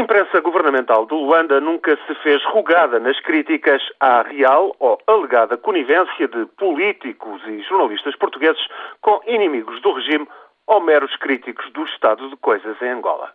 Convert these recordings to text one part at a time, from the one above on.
imprensa governamental de Luanda nunca se fez rugada nas críticas à real ou alegada conivência de políticos e jornalistas portugueses com inimigos do regime ou meros críticos do estado de coisas em Angola.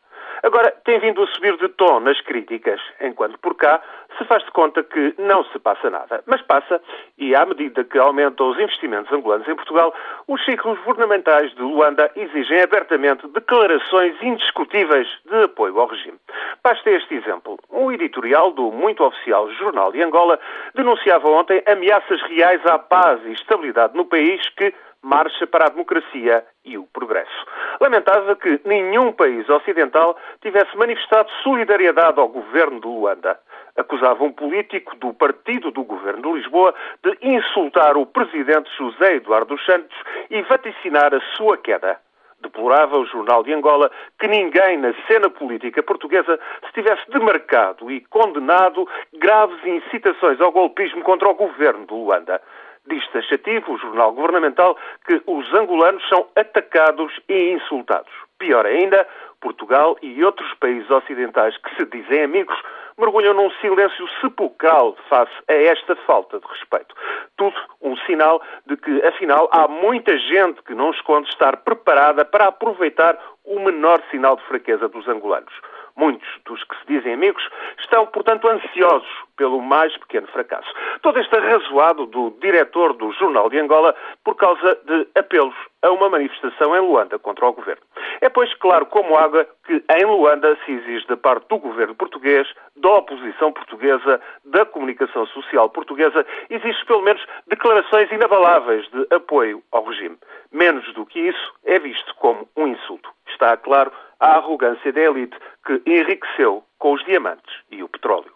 Agora, tem vindo a subir de tom nas críticas, enquanto por cá se faz de conta que não se passa nada. Mas passa, e à medida que aumentam os investimentos angolanos em Portugal, os ciclos governamentais de Luanda exigem abertamente declarações indiscutíveis de apoio ao regime. Basta este exemplo. Um editorial do muito oficial Jornal de Angola denunciava ontem ameaças reais à paz e estabilidade no país que marcha para a democracia e o progresso. Lamentava que nenhum país ocidental tivesse manifestado solidariedade ao governo de Luanda. Acusava um político do partido do governo de Lisboa de insultar o presidente José Eduardo Santos e vaticinar a sua queda. Deplorava o Jornal de Angola que ninguém na cena política portuguesa se tivesse demarcado e condenado graves incitações ao golpismo contra o governo de Luanda. Diz taxativo o jornal governamental que os angolanos são atacados e insultados. Pior ainda, Portugal e outros países ocidentais que se dizem amigos mergulham num silêncio sepulcral face a esta falta de respeito. Tudo um sinal de que, afinal, há muita gente que não esconde estar preparada para aproveitar o menor sinal de fraqueza dos angolanos. Muitos dos que se dizem amigos estão, portanto, ansiosos pelo mais pequeno fracasso. Todo este arrazoado do diretor do Jornal de Angola por causa de apelos a uma manifestação em Luanda contra o governo. É, pois, claro como água que em Luanda se exige da parte do governo português, da oposição portuguesa, da comunicação social portuguesa, existe pelo menos declarações inabaláveis de apoio ao regime. Menos do que isso é visto como um insulto. Está claro a arrogância da elite que enriqueceu com os diamantes e o petróleo.